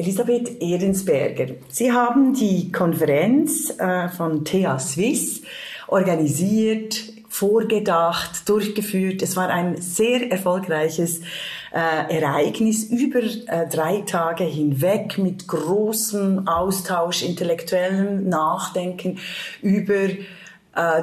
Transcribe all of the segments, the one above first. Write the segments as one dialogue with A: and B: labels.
A: Elisabeth Ehrensberger, Sie haben die Konferenz äh, von TEA Swiss organisiert, vorgedacht, durchgeführt. Es war ein sehr erfolgreiches äh, Ereignis über äh, drei Tage hinweg mit großem Austausch, intellektuellem Nachdenken über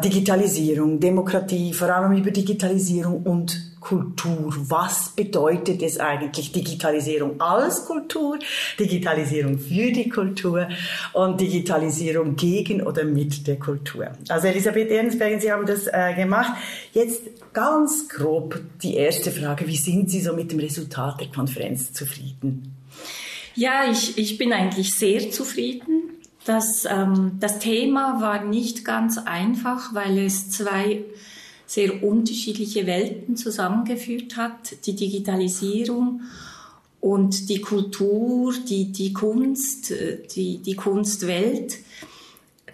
A: Digitalisierung, Demokratie, vor allem über Digitalisierung und Kultur. Was bedeutet es eigentlich Digitalisierung als Kultur, Digitalisierung für die Kultur und Digitalisierung gegen oder mit der Kultur? Also Elisabeth Ernstbergen, Sie haben das äh, gemacht. Jetzt ganz grob die erste Frage. Wie sind Sie so mit dem Resultat der Konferenz zufrieden?
B: Ja, ich, ich bin eigentlich sehr zufrieden. Das, ähm, das Thema war nicht ganz einfach, weil es zwei sehr unterschiedliche Welten zusammengeführt hat. Die Digitalisierung und die Kultur, die, die Kunst, die, die Kunstwelt.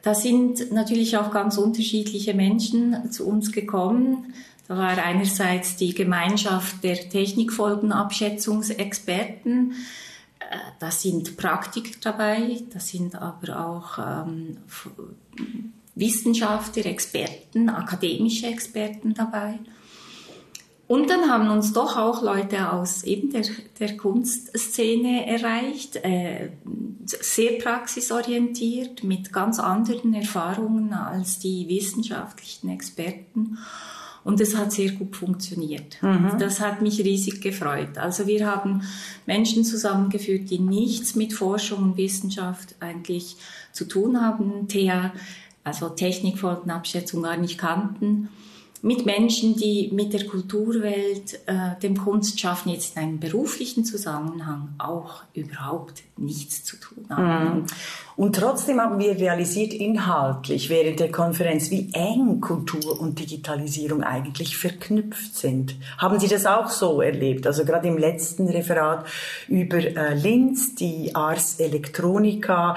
B: Da sind natürlich auch ganz unterschiedliche Menschen zu uns gekommen. Da war einerseits die Gemeinschaft der Technikfolgenabschätzungsexperten. Äh, da sind Praktiker dabei, da sind aber auch ähm, Wissenschaftler, Experten, akademische Experten dabei. Und dann haben uns doch auch Leute aus eben der, der Kunstszene erreicht, äh, sehr praxisorientiert, mit ganz anderen Erfahrungen als die wissenschaftlichen Experten. Und es hat sehr gut funktioniert. Mhm. Das hat mich riesig gefreut. Also wir haben Menschen zusammengeführt, die nichts mit Forschung und Wissenschaft eigentlich zu tun haben. Thea also Technikfolgenabschätzung gar nicht kannten, mit Menschen, die mit der Kulturwelt, äh, dem Kunstschaffen jetzt in einem beruflichen Zusammenhang auch überhaupt nichts zu tun haben.
A: Mhm. Und trotzdem haben wir realisiert inhaltlich während der Konferenz, wie eng Kultur und Digitalisierung eigentlich verknüpft sind. Haben Sie das auch so erlebt? Also gerade im letzten Referat über äh, Linz, die Ars Electronica,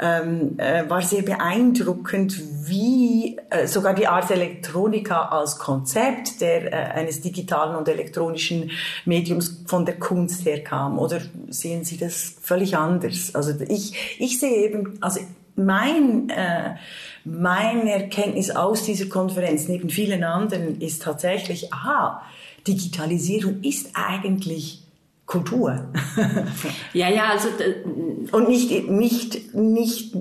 A: ähm, äh, war sehr beeindruckend, wie äh, sogar die Ars Electronica als Konzept der, äh, eines digitalen und elektronischen Mediums von der Kunst herkam. Oder sehen Sie das völlig anders? Also ich, ich sehe eben also mein, äh, meine Erkenntnis aus dieser Konferenz neben vielen anderen ist tatsächlich, aha, Digitalisierung ist eigentlich Kultur.
B: ja, ja, also
A: und nicht nicht nicht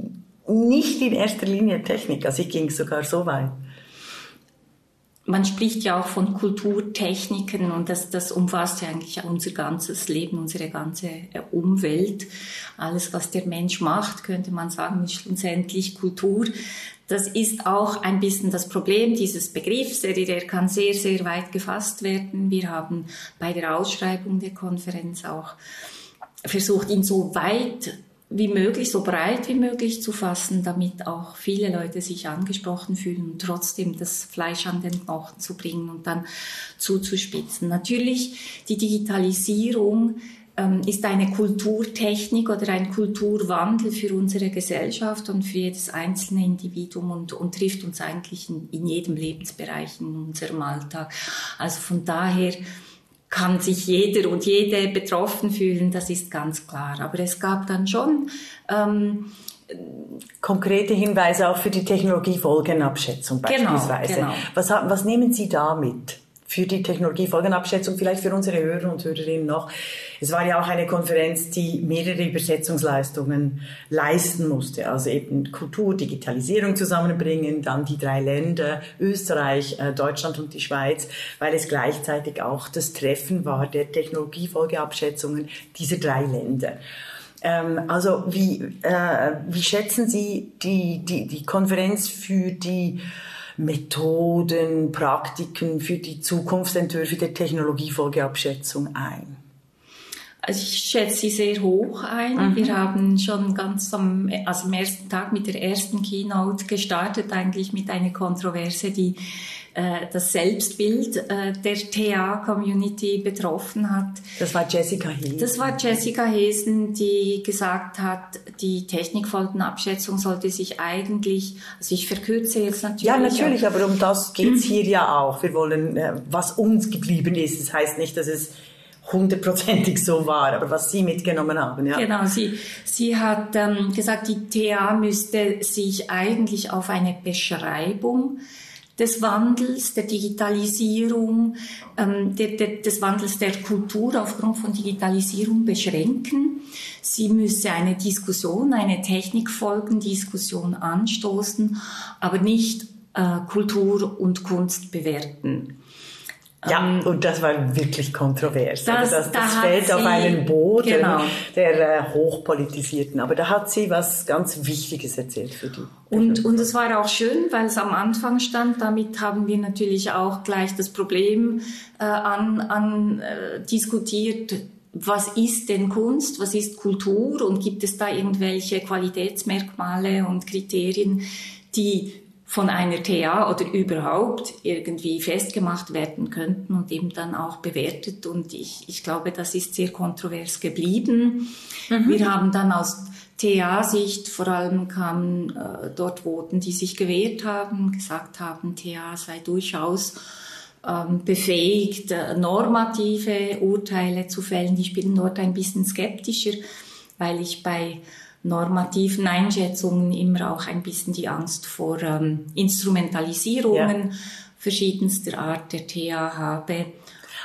A: nicht in erster Linie Technik. Also ich ging sogar so weit
B: man spricht ja auch von Kulturtechniken und das, das umfasst ja eigentlich unser ganzes Leben, unsere ganze äh, Umwelt. Alles, was der Mensch macht, könnte man sagen, ist schlussendlich Kultur. Das ist auch ein bisschen das Problem dieses Begriffs. Der, kann sehr, sehr weit gefasst werden. Wir haben bei der Ausschreibung der Konferenz auch versucht, ihn so weit wie möglich, so breit wie möglich zu fassen, damit auch viele Leute sich angesprochen fühlen und trotzdem das Fleisch an den Knochen zu bringen und dann zuzuspitzen. Natürlich, die Digitalisierung ähm, ist eine Kulturtechnik oder ein Kulturwandel für unsere Gesellschaft und für jedes einzelne Individuum und, und trifft uns eigentlich in, in jedem Lebensbereich in unserem Alltag. Also von daher, kann sich jeder und jede betroffen fühlen, das ist ganz klar. Aber es gab dann schon ähm,
A: konkrete Hinweise auch für die Technologiefolgenabschätzung genau, beispielsweise. Genau, genau. Was, was nehmen Sie da mit? Für die Technologiefolgenabschätzung, vielleicht für unsere Hörer und Hörerinnen noch. Es war ja auch eine Konferenz, die mehrere Übersetzungsleistungen leisten musste, also eben Kultur, Digitalisierung zusammenbringen, dann die drei Länder, Österreich, äh, Deutschland und die Schweiz, weil es gleichzeitig auch das Treffen war der Technologiefolgeabschätzungen dieser drei Länder. Ähm, also wie, äh, wie schätzen Sie die, die, die Konferenz für die Methoden, Praktiken für die Zukunftsentwürfe der Technologiefolgeabschätzung ein?
B: Also ich schätze sie sehr hoch ein. Mhm. Wir haben schon ganz am, also am ersten Tag mit der ersten Keynote gestartet, eigentlich mit einer Kontroverse, die äh, das Selbstbild äh, der TA-Community betroffen hat.
A: Das war Jessica Hesen.
B: Das war Jessica Hesen, die gesagt hat, die Technikfolgenabschätzung sollte sich eigentlich, also ich verkürze jetzt natürlich.
A: Ja, natürlich, aber um das geht's hier ja auch. Wir wollen, äh, was uns geblieben ist. Das heißt nicht, dass es hundertprozentig so war, aber was Sie mitgenommen haben. Ja.
B: Genau, sie, sie hat ähm, gesagt, die TA müsste sich eigentlich auf eine Beschreibung des Wandels, der Digitalisierung, ähm, der, der, des Wandels der Kultur aufgrund von Digitalisierung beschränken. Sie müsse eine Diskussion, eine Technikfolgendiskussion anstoßen, aber nicht äh, Kultur und Kunst bewerten.
A: Ja, ähm, und das war wirklich kontrovers.
B: Das, also das,
A: das da fällt auf einen Boden
B: genau.
A: der äh, hochpolitisierten. Aber da hat sie was ganz Wichtiges erzählt für die.
B: Und, und es war auch schön, weil es am Anfang stand. Damit haben wir natürlich auch gleich das Problem äh, an, an äh, diskutiert. Was ist denn Kunst? Was ist Kultur? Und gibt es da irgendwelche Qualitätsmerkmale und Kriterien, die von einer TA oder überhaupt irgendwie festgemacht werden könnten und eben dann auch bewertet. Und ich, ich glaube, das ist sehr kontrovers geblieben. Mhm. Wir haben dann aus TA-Sicht, vor allem kamen äh, dort Voten, die sich gewehrt haben, gesagt haben, TA sei durchaus ähm, befähigt, äh, normative Urteile zu fällen. Ich bin dort ein bisschen skeptischer, weil ich bei normativen Einschätzungen immer auch ein bisschen die Angst vor ähm, Instrumentalisierungen ja. verschiedenster Art der TA habe.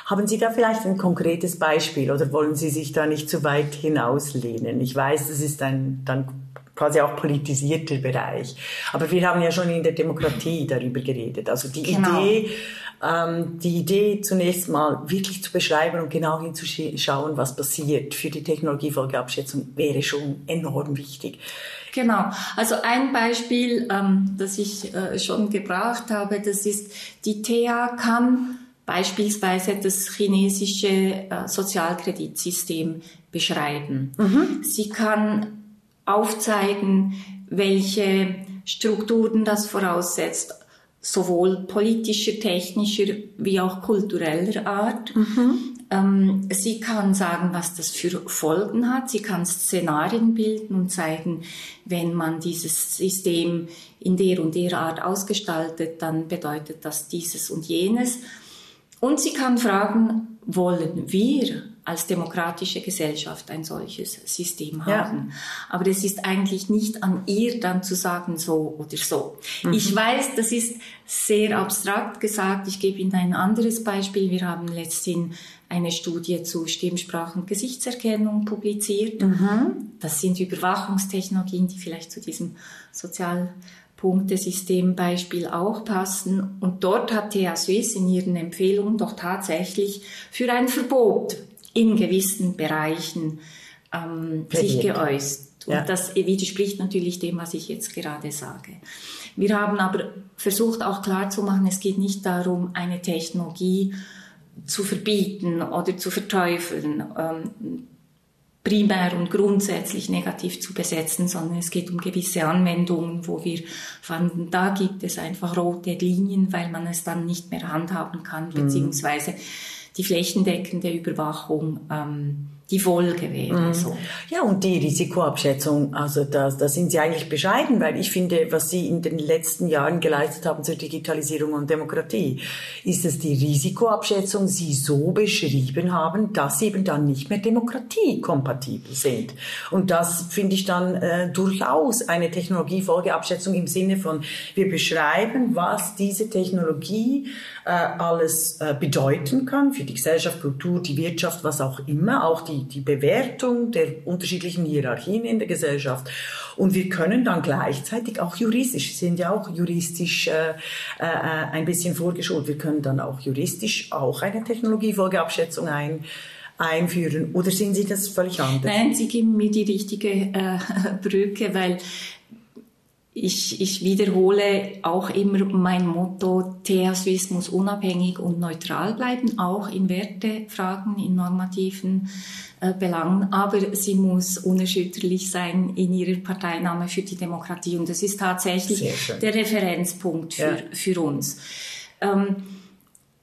A: Haben Sie da vielleicht ein konkretes Beispiel oder wollen Sie sich da nicht zu weit hinauslehnen? Ich weiß, das ist ein dann quasi auch politisierter Bereich. Aber wir haben ja schon in der Demokratie darüber geredet. Also die genau. Idee, ähm, die Idee zunächst mal wirklich zu beschreiben und genau hinzuschauen, was passiert für die Technologiefolgeabschätzung, wäre schon enorm wichtig.
B: Genau. Also ein Beispiel, ähm, das ich äh, schon gebracht habe, das ist, die TEA kann beispielsweise das chinesische äh, Sozialkreditsystem beschreiben. Mhm. Sie kann aufzeigen, welche Strukturen das voraussetzt, sowohl politischer, technischer wie auch kultureller Art. Mhm. Ähm, sie kann sagen, was das für Folgen hat. Sie kann Szenarien bilden und zeigen, wenn man dieses System in der und der Art ausgestaltet, dann bedeutet das dieses und jenes. Und sie kann fragen, wollen wir als demokratische Gesellschaft ein solches System haben. Ja. Aber es ist eigentlich nicht an ihr dann zu sagen so oder so. Mhm. Ich weiß, das ist sehr abstrakt gesagt. Ich gebe Ihnen ein anderes Beispiel. Wir haben letztens eine Studie zu Stimmsprache und Gesichtserkennung publiziert. Mhm. Das sind Überwachungstechnologien, die vielleicht zu diesem Sozialpunktesystembeispiel auch passen. Und dort hat TH Swiss in ihren Empfehlungen doch tatsächlich für ein Verbot in gewissen Bereichen ähm, sich geäußert. Und ja. das widerspricht natürlich dem, was ich jetzt gerade sage. Wir haben aber versucht auch klarzumachen, es geht nicht darum, eine Technologie zu verbieten oder zu verteufeln, ähm, primär und grundsätzlich negativ zu besetzen, sondern es geht um gewisse Anwendungen, wo wir fanden, da gibt es einfach rote Linien, weil man es dann nicht mehr handhaben kann, mhm. beziehungsweise die flächendeckende Überwachung ähm, die Folge wäre. Mhm. So.
A: Ja, und die Risikoabschätzung, also da, da sind Sie eigentlich bescheiden, weil ich finde, was Sie in den letzten Jahren geleistet haben zur Digitalisierung und Demokratie, ist es die Risikoabschätzung, Sie so beschrieben haben, dass sie eben dann nicht mehr demokratiekompatibel sind. Und das finde ich dann äh, durchaus eine Technologiefolgeabschätzung im Sinne von, wir beschreiben, was diese Technologie äh, alles äh, bedeuten kann für die Gesellschaft, Kultur, die Wirtschaft, was auch immer, auch die die, Bewertung der unterschiedlichen Hierarchien in der Gesellschaft. Und wir können dann gleichzeitig auch juristisch, sind ja auch juristisch äh, äh, ein bisschen vorgeschult, wir können dann auch juristisch auch eine Technologiefolgeabschätzung ein, einführen. Oder sehen Sie das völlig anders?
B: Nein, Sie geben mir die richtige äh, Brücke, weil ich, ich wiederhole auch immer mein Motto, TH Swiss muss unabhängig und neutral bleiben, auch in Wertefragen, in normativen äh, Belangen, aber sie muss unerschütterlich sein in ihrer Parteinahme für die Demokratie. Und das ist tatsächlich der Referenzpunkt für, ja. für uns. Ähm,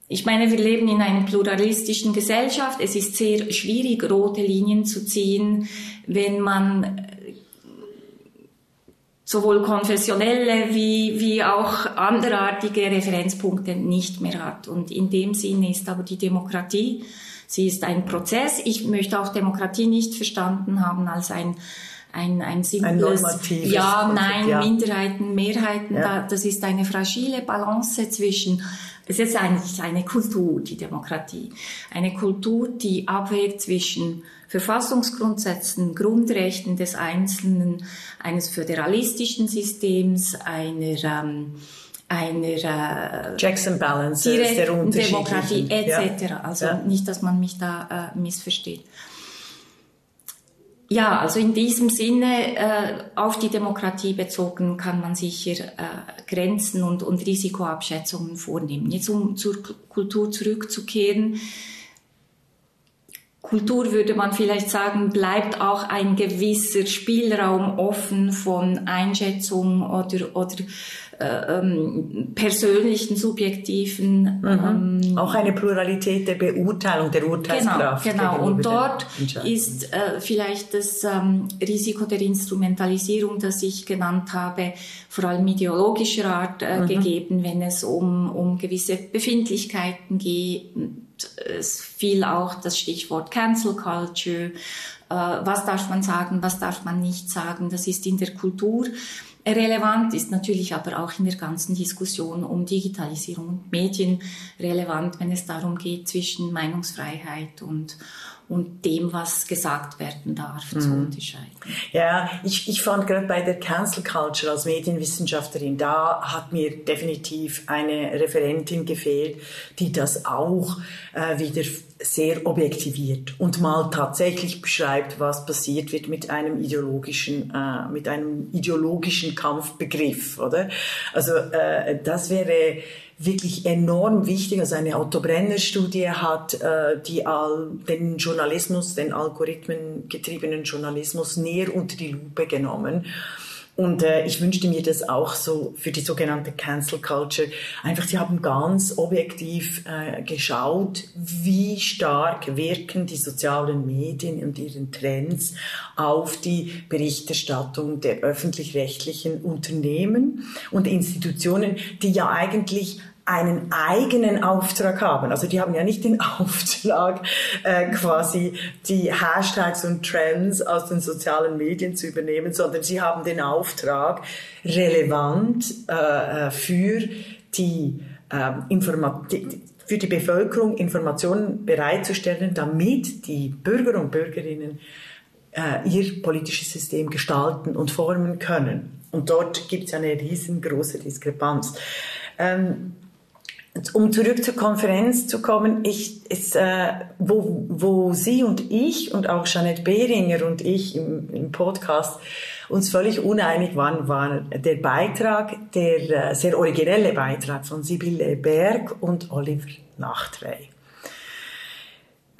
B: ich meine, wir leben in einer pluralistischen Gesellschaft. Es ist sehr schwierig, rote Linien zu ziehen, wenn man sowohl konfessionelle wie, wie auch anderartige Referenzpunkte nicht mehr hat. Und in dem Sinne ist aber die Demokratie Sie ist ein Prozess. Ich möchte auch Demokratie nicht verstanden haben als ein ein, ein simples,
A: ein
B: ja, nein, ja. Minderheiten, Mehrheiten, ja. Da, das ist eine fragile Balance zwischen, es ist eigentlich eine Kultur, die Demokratie, eine Kultur, die abwägt zwischen Verfassungsgrundsätzen, Grundrechten des Einzelnen, eines föderalistischen Systems, einer ähm, einer
A: äh, Checks and Balances
B: direkten Demokratie etc. Ja. Also ja. nicht, dass man mich da äh, missversteht. Ja, also in diesem Sinne äh, auf die Demokratie bezogen kann man sicher äh, Grenzen und, und Risikoabschätzungen vornehmen. Jetzt um zur Kultur zurückzukehren. Kultur würde man vielleicht sagen, bleibt auch ein gewisser Spielraum offen von Einschätzung oder, oder äh, ähm, persönlichen, subjektiven.
A: Mhm. Ähm, Auch eine Pluralität der Beurteilung, der Urteilskraft.
B: Genau, genau. Und dort ist äh, vielleicht das ähm, Risiko der Instrumentalisierung, das ich genannt habe, vor allem ideologischer Art äh, mhm. gegeben, wenn es um, um gewisse Befindlichkeiten geht. Es fiel auch das Stichwort Cancel Culture. Äh, was darf man sagen, was darf man nicht sagen? Das ist in der Kultur relevant, ist natürlich aber auch in der ganzen Diskussion um Digitalisierung und Medien relevant, wenn es darum geht, zwischen Meinungsfreiheit und, und dem, was gesagt werden darf, mhm. zu unterscheiden.
A: Ja, ich, ich fand gerade bei der Cancel Culture als Medienwissenschaftlerin, da hat mir definitiv eine Referentin gefehlt, die das auch äh, wieder sehr objektiviert und mal tatsächlich beschreibt, was passiert wird mit einem ideologischen, äh, mit einem ideologischen Kampfbegriff, oder? Also äh, das wäre wirklich enorm wichtig. Also eine Otto Brenner Studie hat äh, die all, den Journalismus, den algorithmengetriebenen Journalismus näher unter die Lupe genommen und äh, ich wünschte mir das auch so für die sogenannte Cancel Culture. Einfach, sie haben ganz objektiv äh, geschaut, wie stark wirken die sozialen Medien und ihren Trends auf die Berichterstattung der öffentlich-rechtlichen Unternehmen und Institutionen, die ja eigentlich einen eigenen Auftrag haben. Also die haben ja nicht den Auftrag, äh, quasi die Hashtags und Trends aus den sozialen Medien zu übernehmen, sondern sie haben den Auftrag, relevant äh, äh für die äh, für die Bevölkerung Informationen bereitzustellen, damit die Bürger und Bürgerinnen äh, ihr politisches System gestalten und formen können. Und dort gibt es eine riesengroße Diskrepanz. Ähm, um zurück zur Konferenz zu kommen, ich, ist, äh, wo, wo Sie und ich und auch Jeanette Behringer und ich im, im Podcast uns völlig uneinig waren, war der Beitrag, der äh, sehr originelle Beitrag von Sibylle Berg und Oliver Nachtrey.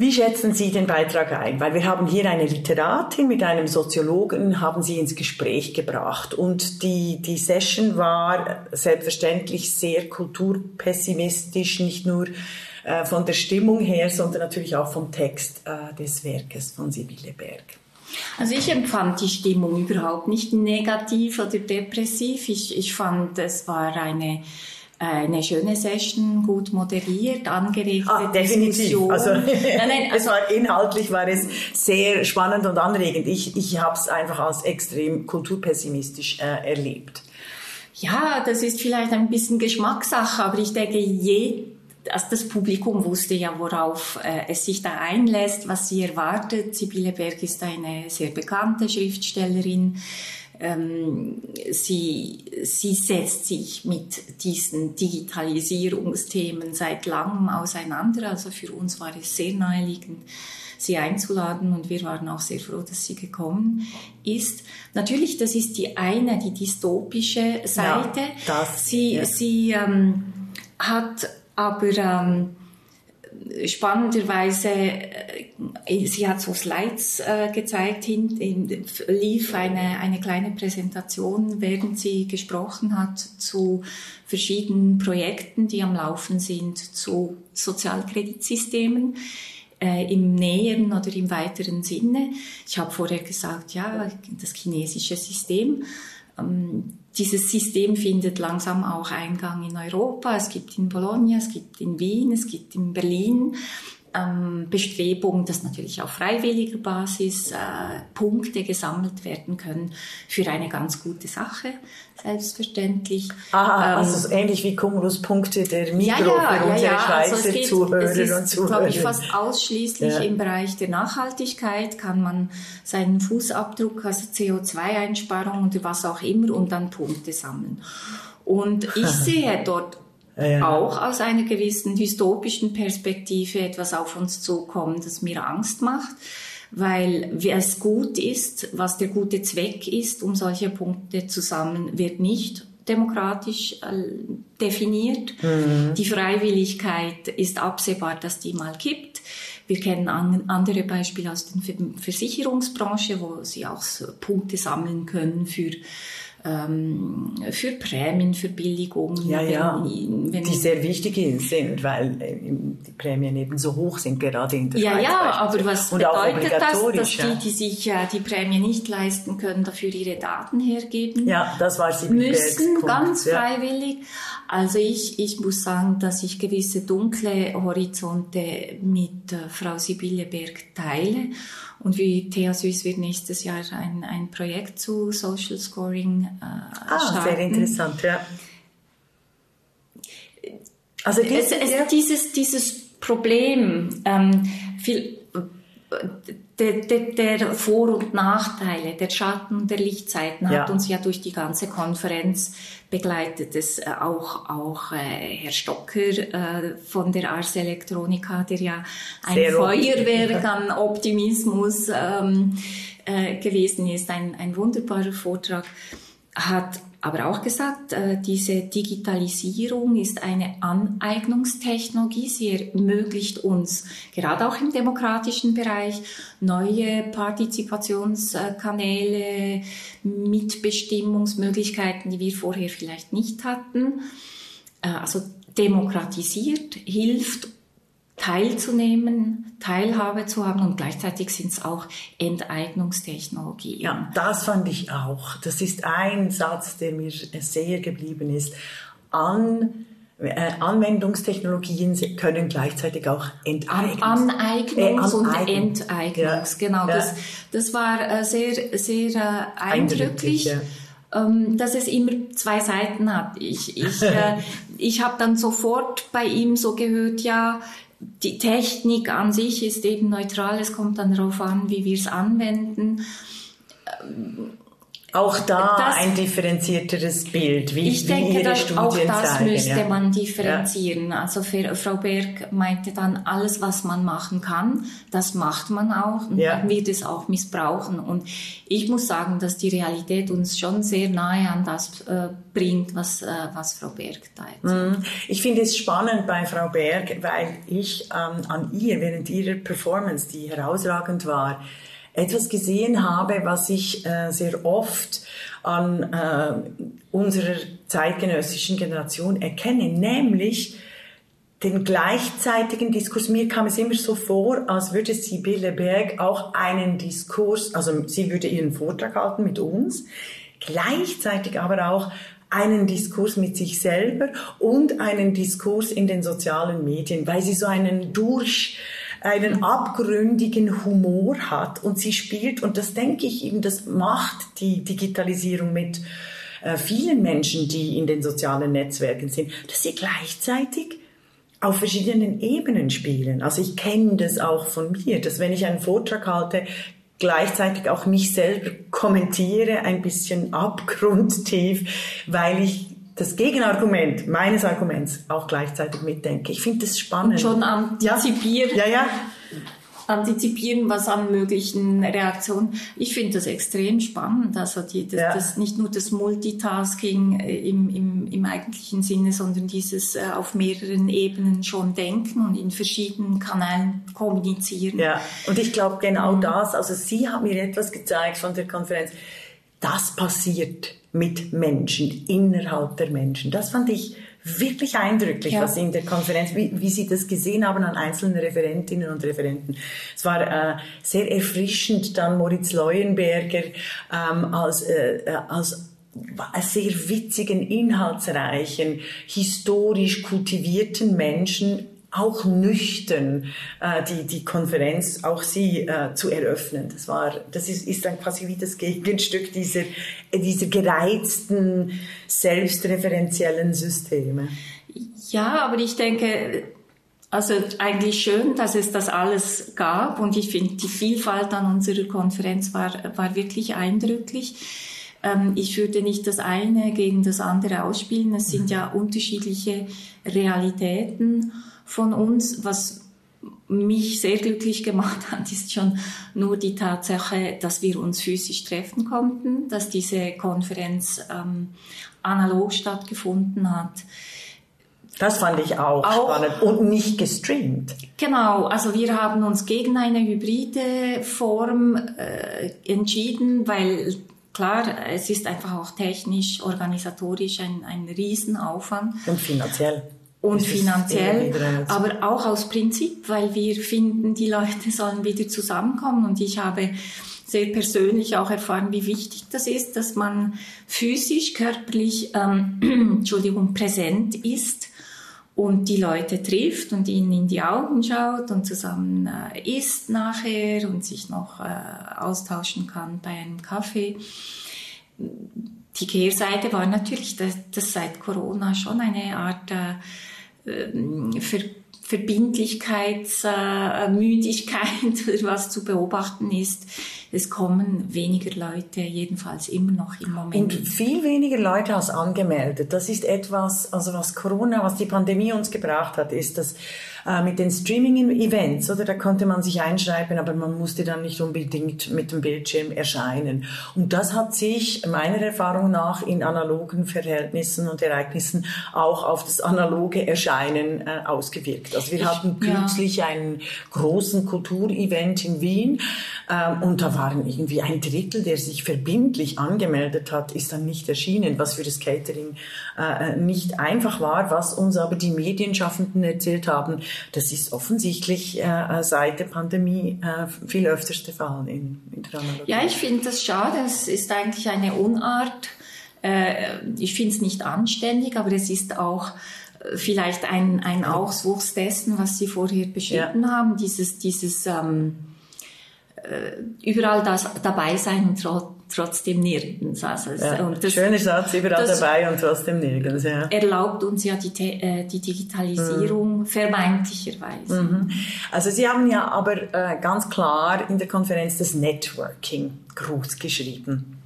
A: Wie schätzen Sie den Beitrag ein? Weil wir haben hier eine Literatin mit einem Soziologen, haben Sie ins Gespräch gebracht. Und die, die Session war selbstverständlich sehr kulturpessimistisch, nicht nur äh, von der Stimmung her, sondern natürlich auch vom Text äh, des Werkes von Sibylle Berg.
B: Also ich empfand die Stimmung überhaupt nicht negativ oder depressiv. Ich, ich fand, es war eine eine schöne Session, gut moderiert, angeregte ah. Diskussion.
A: Also, nein, nein, also war inhaltlich war es sehr spannend und anregend. Ich, ich habe es einfach als extrem kulturpessimistisch äh, erlebt.
B: Ja, das ist vielleicht ein bisschen Geschmackssache, aber ich denke, je, also das Publikum wusste ja, worauf äh, es sich da einlässt, was sie erwartet. Sibylle Berg ist eine sehr bekannte Schriftstellerin ähm, sie, sie setzt sich mit diesen Digitalisierungsthemen seit langem auseinander. Also für uns war es sehr naheliegend, sie einzuladen und wir waren auch sehr froh, dass sie gekommen ist. Natürlich, das ist die eine, die dystopische Seite. Ja, das, sie ja. sie ähm, hat aber ähm, spannenderweise, äh, sie hat so Slides äh, gezeigt, hin, in, lief eine, eine kleine Präsentation, während sie gesprochen hat zu verschiedenen Projekten, die am Laufen sind, zu Sozialkreditsystemen äh, im näheren oder im weiteren Sinne. Ich habe vorher gesagt, ja, das chinesische System. Ähm, dieses System findet langsam auch Eingang in Europa. Es gibt in Bologna, es gibt in Wien, es gibt in Berlin. Ähm, Bestrebung, dass natürlich auf freiwilliger Basis äh, Punkte gesammelt werden können für eine ganz gute Sache, selbstverständlich.
A: Aha, ähm, also ähnlich wie Cumulus-Punkte der Migros
B: ja, ja,
A: für unsere
B: ja, ja.
A: Schweizer
B: also geht,
A: Zuhörer
B: ist,
A: und Zuhörer.
B: glaube ich, fast ausschließlich
A: Ja.
B: im Bereich der Nachhaltigkeit kann man seinen Fußabdruck, also CO2-Einsparung und was auch immer und dann Punkte sammeln. Und ich sehe dort
A: Ja, ja.
B: auch aus einer gewissen dystopischen Perspektive etwas auf uns zukommen, das mir Angst macht, weil es gut ist, was der gute Zweck ist, um solche Punkte zu sammeln, wird nicht demokratisch äh, definiert. Die Freiwilligkeit ist absehbar, dass die mal kippt. Wir kennen an, andere Beispiele aus der Ver- Versicherungsbranche, wo sie auch Punkte sammeln können für ähm, für Prämien, für Billigungen.
A: Ja, ja,
B: wenn, wenn,
A: die sehr wichtig sind, weil äh, die Prämien eben so hoch sind, gerade in der
B: ja,
A: Schweiz
B: ja,
A: beispielsweise.
B: aber was
A: Und
B: bedeutet das, dass die,
A: ja.
B: die sich äh, die Prämie nicht leisten können, dafür ihre Daten hergeben?
A: Ja, das war sie mit
B: müssen ganz
A: ja.
B: freiwillig. Also ich, ich muss sagen, dass ich gewisse dunkle Horizonte mit äh, Frau Sibylle Berg teile. Und wie TH Suisse wird nächstes Jahr ein, ein Projekt zu Social Scoring äh,
A: Ah,
B: starten.
A: sehr interessant, ja. Also
B: Es,
A: diese,
B: es,
A: ja.
B: dieses, dieses Problem, ähm, viel, der, der, der Vor- und Nachteile, der Schatten und der Lichtseiten hat
A: Ja.
B: uns ja durch die ganze Konferenz begleitet. Es, äh, auch auch äh, Herr Stocker äh, von der Ars Electronica, der ja ein
A: Sehr
B: Feuerwerk an Optimismus ähm, äh, gewesen ist, ein, ein wunderbarer Vortrag, hat aber auch gesagt, äh, diese Digitalisierung ist eine Aneignungstechnologie. Sie ermöglicht uns gerade auch im demokratischen Bereich neue Partizipationskanäle, Mitbestimmungsmöglichkeiten, die wir vorher vielleicht nicht hatten. Äh, Also demokratisiert, hilft teilzunehmen, Teilhabe zu haben und gleichzeitig sind es auch Enteignungstechnologien.
A: Ja, das fand ich auch. Das ist ein Satz, der mir sehr geblieben ist. An, äh, Anwendungstechnologien können gleichzeitig auch Enteignungs...
B: An Aneignungs-
A: Äh,
B: und Enteignungs,
A: Ja.
B: genau.
A: Ja.
B: Das, das war äh, sehr, sehr eindrücklich.
A: Ja.
B: ähm, dass es immer zwei Seiten hat. Ich, ich, ich habe dann sofort bei ihm so gehört, ja, die Technik an sich ist eben neutral, es kommt dann darauf an, wie wir es anwenden.
A: Auch da
B: Das-
A: ein differenzierteres Bild, wie,
B: Ich
A: wie
B: denke,
A: Ihre
B: dass
A: Studien
B: auch das
A: zeigen.
B: müsste
A: ja.
B: man differenzieren. Also für, Frau Berg meinte dann, alles, was man machen kann, das macht man auch und
A: Ja.
B: man wird es auch missbrauchen. Und ich muss sagen, dass die Realität uns schon sehr nahe an das äh, bringt, was, äh, was Frau Berg da erzählt.
A: Mhm. Ich finde es spannend bei Frau Berg, weil ich ähm, an ihr während ihrer Performance, die herausragend war, etwas gesehen habe, was ich äh, sehr oft an äh, unserer zeitgenössischen Generation erkenne, nämlich den gleichzeitigen Diskurs. Mir kam es immer so vor, als würde Sibylle Berg auch einen Diskurs, also sie würde ihren Vortrag halten mit uns, gleichzeitig aber auch einen Diskurs mit sich selber und einen Diskurs in den sozialen Medien, weil sie so einen durch einen abgründigen Humor hat und sie spielt und das denke ich eben, das macht die Digitalisierung mit äh, vielen Menschen, die in den sozialen Netzwerken sind, dass sie gleichzeitig auf verschiedenen Ebenen spielen. Also ich kenne das auch von mir, dass wenn ich einen Vortrag halte, gleichzeitig auch mich selber kommentiere, ein bisschen abgrundtief, weil ich das Gegenargument meines Arguments auch gleichzeitig mitdenke. Ich finde das spannend.
B: Und schon antizipieren,
A: Ja, ja.
B: antizipieren, was an möglichen Reaktionen. Ich finde das extrem spannend. Also die, das,
A: Ja.
B: das nicht nur das Multitasking äh, im, im, im eigentlichen Sinne, sondern dieses äh, auf mehreren Ebenen schon denken und in verschiedenen Kanälen kommunizieren.
A: Ja, und ich glaube genau das, also sie hat mir etwas gezeigt von der Konferenz, das passiert mit Menschen, innerhalb der Menschen. Das fand ich wirklich eindrücklich,
B: Ja.
A: was in der Konferenz, wie, wie sie das gesehen haben an einzelnen Referentinnen und Referenten. Es war äh, sehr erfrischend, dann Moritz Leuenberger ähm, als, äh, äh, als sehr witzigen, inhaltsreichen, historisch kultivierten Menschen auch nüchtern äh, die, die Konferenz, auch sie äh, zu eröffnen. Das war, das ist, ist dann quasi wie das Gegenstück dieser, dieser gereizten, selbstreferenziellen Systeme.
B: Ja, aber ich denke, also eigentlich schön, dass es das alles gab und ich finde, die Vielfalt an unserer Konferenz war, war wirklich eindrücklich. Ähm, ich würde nicht das eine gegen das andere ausspielen. Es sind ja unterschiedliche Realitäten von uns. Was mich sehr glücklich gemacht hat, ist schon nur die Tatsache, dass wir uns physisch treffen konnten, dass diese Konferenz ähm, analog stattgefunden hat.
A: Das fand ich auch, auch, spannend und nicht gestreamt.
B: Genau, also wir haben uns gegen eine hybride Form äh, entschieden, weil klar, es ist einfach auch technisch, organisatorisch ein, ein Riesenaufwand.
A: Und finanziell
B: und finanziell, aber auch aus Prinzip, weil wir finden, die Leute sollen wieder zusammenkommen und ich habe sehr persönlich auch erfahren, wie wichtig das ist, dass man physisch, körperlich, ähm, Entschuldigung, präsent ist und die Leute trifft und ihnen in die Augen schaut und zusammen äh, isst nachher und sich noch äh, austauschen kann bei einem Kaffee. Die Kehrseite war natürlich, dass, dass seit Corona schon eine Art äh, Ver Verbindlichkeitsmüdigkeit äh, was zu beobachten ist. Es kommen weniger Leute, jedenfalls immer noch im Moment.
A: Und viel weniger Leute als angemeldet. Das ist etwas, also was Corona, was die Pandemie uns gebracht hat, ist, dass äh, mit den Streaming-Events, oder da konnte man sich einschreiben, aber man musste dann nicht unbedingt mit dem Bildschirm erscheinen. Und das hat sich meiner Erfahrung nach in analogen Verhältnissen und Ereignissen auch auf das analoge Erscheinen äh, ausgewirkt. Also wir ich, hatten kürzlich ja. einen großen Kulturevent in Wien äh, und da waren irgendwie ein Drittel, der sich verbindlich angemeldet hat, ist dann nicht erschienen, was für das Catering äh, nicht einfach war, was uns aber die Medienschaffenden erzählt haben, das ist offensichtlich äh, seit der Pandemie äh, viel öfters der Fall in, in
B: der Analogie. Ja, ich finde das schade. Es ist eigentlich eine Unart. Äh, ich finde es nicht anständig, aber es ist auch äh, vielleicht ein, ein Auswuchs dessen, was Sie vorher beschrieben ja. haben, dieses, dieses ähm, äh, überall das dabei sein und trotzdem nirgends.
A: Also ja, das, schöner Satz, überall dabei und trotzdem nirgends. Ja.
B: Erlaubt uns ja die, äh, die Digitalisierung mhm. vermeintlicherweise.
A: Mhm. Also Sie haben ja aber äh, ganz klar in der Konferenz das Networking groß geschrieben.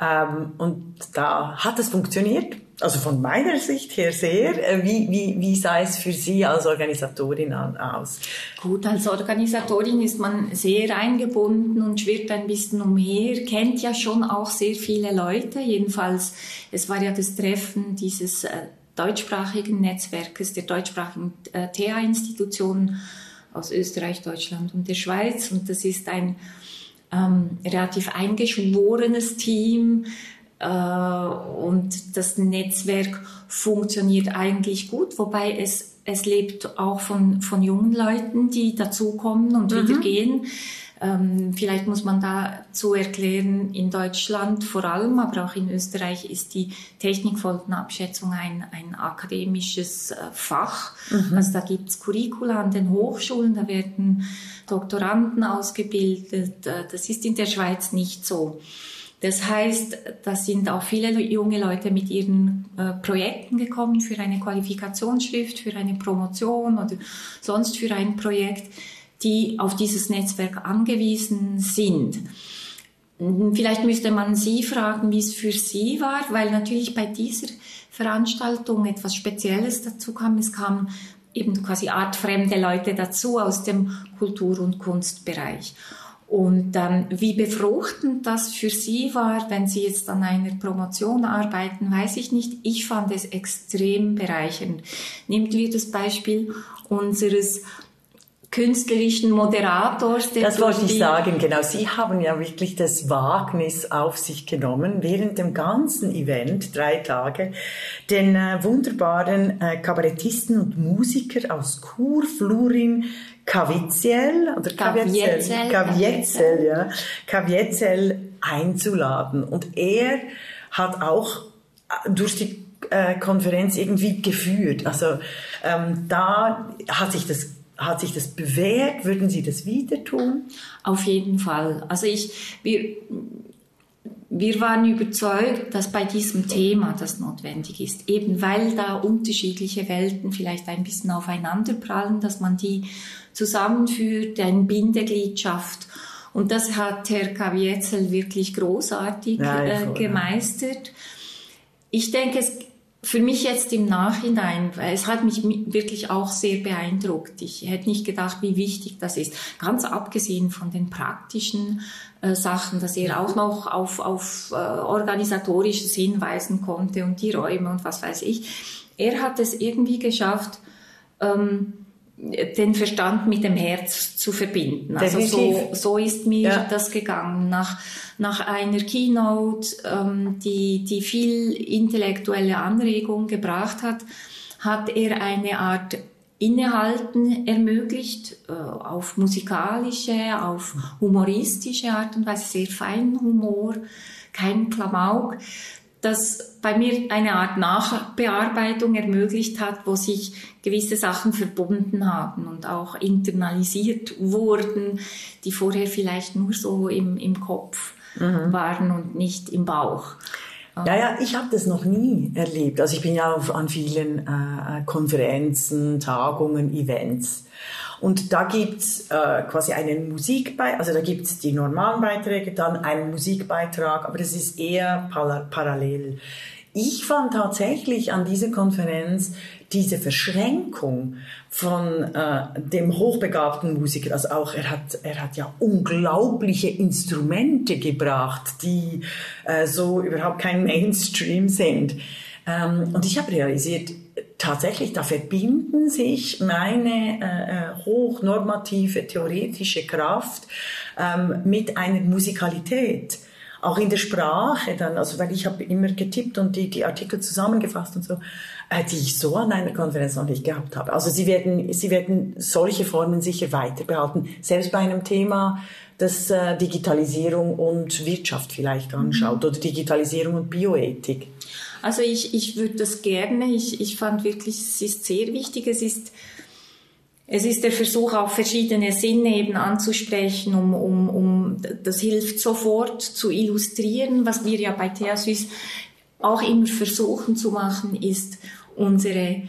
A: Ähm, und da hat es funktioniert also von meiner Sicht her sehr. Äh, wie, wie, wie sah es für Sie als Organisatorin aus?
B: Gut, als Organisatorin ist man sehr eingebunden und schwirrt ein bisschen umher, kennt ja schon auch sehr viele Leute. Jedenfalls, es war ja das Treffen dieses äh, deutschsprachigen Netzwerkes, der deutschsprachigen äh, TH-Institutionen aus Österreich, Deutschland und der Schweiz. Und das ist ein ähm, relativ eingeschworenes Team, und das Netzwerk funktioniert eigentlich gut, wobei es, es lebt auch von, von jungen Leuten, die dazukommen und mhm. wieder gehen. Ähm, vielleicht muss man dazu erklären, in Deutschland vor allem, aber auch in Österreich ist die Technikfolgenabschätzung ein, ein akademisches äh, Fach. Mhm. Also da gibt es Curricula an den Hochschulen, da werden Doktoranden ausgebildet. Äh, das ist in der Schweiz nicht so. Das heißt, da sind auch viele junge Leute mit ihren äh, Projekten gekommen für eine Qualifikationsschrift, für eine Promotion oder sonst für ein Projekt, die auf dieses Netzwerk angewiesen sind. Vielleicht müsste man Sie fragen, wie es für Sie war, weil natürlich bei dieser Veranstaltung etwas Spezielles dazu kam. Es kamen eben quasi artfremde Leute dazu aus dem Kultur- und Kunstbereich. Und ähm, wie befruchtend das für Sie war, wenn Sie jetzt an einer Promotion arbeiten, weiß ich nicht. Ich fand es extrem bereichernd. Nehmen wir das Beispiel unseres künstlerischen Moderators.
A: das wollte ich sagen, genau. Sie haben ja wirklich das Wagnis auf sich genommen, während dem ganzen Event, drei Tage, den äh, wunderbaren äh, Kabarettisten und Musiker aus Chur, Flurin, Kaviziel oder Kavietzel, Kavietzel, ja, Kavietzel einzuladen. Und er hat auch äh, durch die äh, Konferenz irgendwie geführt? Also ähm, da hat sich das hat sich das bewährt? Würden Sie das wieder tun?
B: Auf jeden Fall. Also ich, wir, wir waren überzeugt, dass bei diesem Thema das notwendig ist, eben weil da unterschiedliche Welten vielleicht ein bisschen aufeinanderprallen, dass man die zusammenführt, ein Bindeglied schafft. Und das hat Herr Kavietzel wirklich großartig ja, äh, gemeistert. Ich denke, es für mich jetzt im Nachhinein, weil es hat mich wirklich auch sehr beeindruckt. Ich hätte nicht gedacht, wie wichtig das ist. Ganz abgesehen von den praktischen äh, Sachen, dass er auch noch auf, auf äh, organisatorisches hinweisen konnte und die Räume und was weiß ich. Er hat es irgendwie geschafft, ähm, den Verstand mit dem Herz zu verbinden. Also so, so ist mir ja. das gegangen. Nach, nach einer Keynote, ähm, die, die viel intellektuelle Anregung gebracht hat, hat er eine Art Innehalten ermöglicht, äh, auf musikalische, auf humoristische Art und Weise, sehr feinen Humor, kein Klamauk, das bei mir eine Art Nachbearbeitung ermöglicht hat, wo sich gewisse Sachen verbunden haben und auch internalisiert wurden, die vorher vielleicht nur so im, im Kopf mhm. waren und nicht im Bauch.
A: Ja, ja, ich habe das noch nie erlebt. Also ich bin ja auf, an vielen äh, Konferenzen, Tagungen, Events. Und da gibt's äh, quasi einen Musikbeitrag, also da gibt's die normalen Beiträge, dann einen Musikbeitrag, aber das ist eher parallel. Ich fand tatsächlich an dieser Konferenz diese Verschränkung von äh, dem hochbegabten Musiker, also auch er hat, er hat ja unglaubliche Instrumente gebracht, die äh, so überhaupt kein Mainstream sind. Ähm, und ich habe realisiert, tatsächlich, da verbinden sich meine äh, äh, hochnormative theoretische Kraft ähm, mit einer Musikalität. Auch in der Sprache dann, also weil ich habe immer getippt und die, die Artikel zusammengefasst und so, äh, die ich so an einer Konferenz noch nicht gehabt habe. Also sie werden, sie werden solche Formen sicher weiter behalten, selbst bei einem Thema, das äh, Digitalisierung und Wirtschaft vielleicht anschaut mhm. oder Digitalisierung und Bioethik.
B: Also ich, ich würde das gerne, ich, ich fand wirklich, es ist sehr wichtig, es ist, es ist der Versuch, auch verschiedene Sinne eben anzusprechen, um, um, um das hilft sofort zu illustrieren. Was wir ja bei Theasys auch immer versuchen zu machen, ist unsere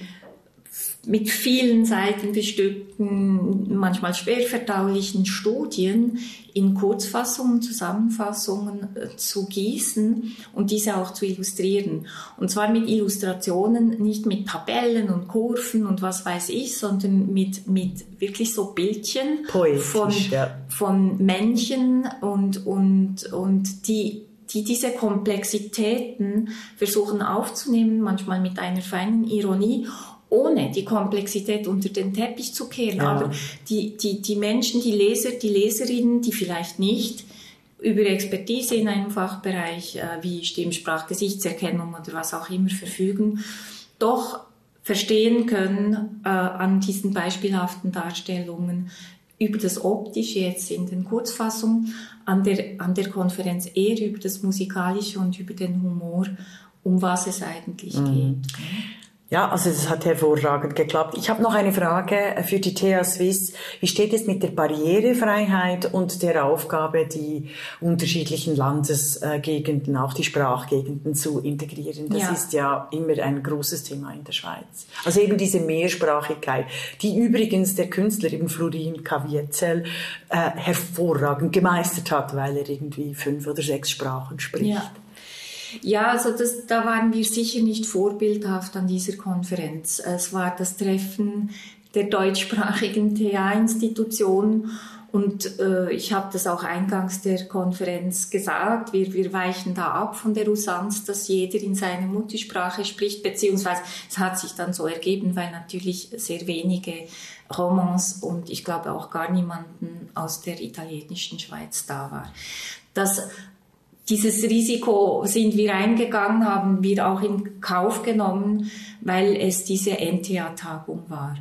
B: mit vielen Seiten bestückten, manchmal schwer verdaulichen Studien in Kurzfassungen, Zusammenfassungen äh, zu gießen und diese auch zu illustrieren. Und zwar mit Illustrationen, nicht mit Tabellen und Kurven und was weiß ich, sondern mit, mit wirklich so Bildchen
A: Poetisch,
B: von,
A: ja.
B: von Männchen und, und, und die die diese Komplexitäten versuchen aufzunehmen, manchmal mit einer feinen Ironie ohne die Komplexität unter den Teppich zu kehren. Ja. Aber die, die, die Menschen, die Leser, die Leserinnen, die vielleicht nicht über Expertise in einem Fachbereich äh, wie Stimmsprach, Gesichtserkennung oder was auch immer verfügen, doch verstehen können äh, an diesen beispielhaften Darstellungen über das Optische jetzt in den Kurzfassungen, an der, an der Konferenz eher über das Musikalische und über den Humor, um was es eigentlich mhm. geht.
A: Ja, also es hat hervorragend geklappt. Ich habe noch eine Frage für die TH Swiss. Wie steht es mit der Barrierefreiheit und der Aufgabe, die unterschiedlichen Landesgegenden, auch die Sprachgegenden zu integrieren? Das ja. ist ja immer ein großes Thema in der Schweiz. Also eben diese Mehrsprachigkeit, die übrigens der Künstler eben Florin Kavietzel äh, hervorragend gemeistert hat, weil er irgendwie fünf oder sechs Sprachen spricht.
B: Ja. Ja, also das, da waren wir sicher nicht vorbildhaft an dieser Konferenz. Es war das Treffen der deutschsprachigen TA-Institutionen und äh, ich habe das auch eingangs der Konferenz gesagt, wir, wir weichen da ab von der Usanz, dass jeder in seiner Muttersprache spricht, beziehungsweise es hat sich dann so ergeben, weil natürlich sehr wenige Romans und ich glaube auch gar niemanden aus der italienischen Schweiz da war. Das dieses Risiko sind wir eingegangen, haben wir auch in Kauf genommen, weil es diese NTA-Tagung war.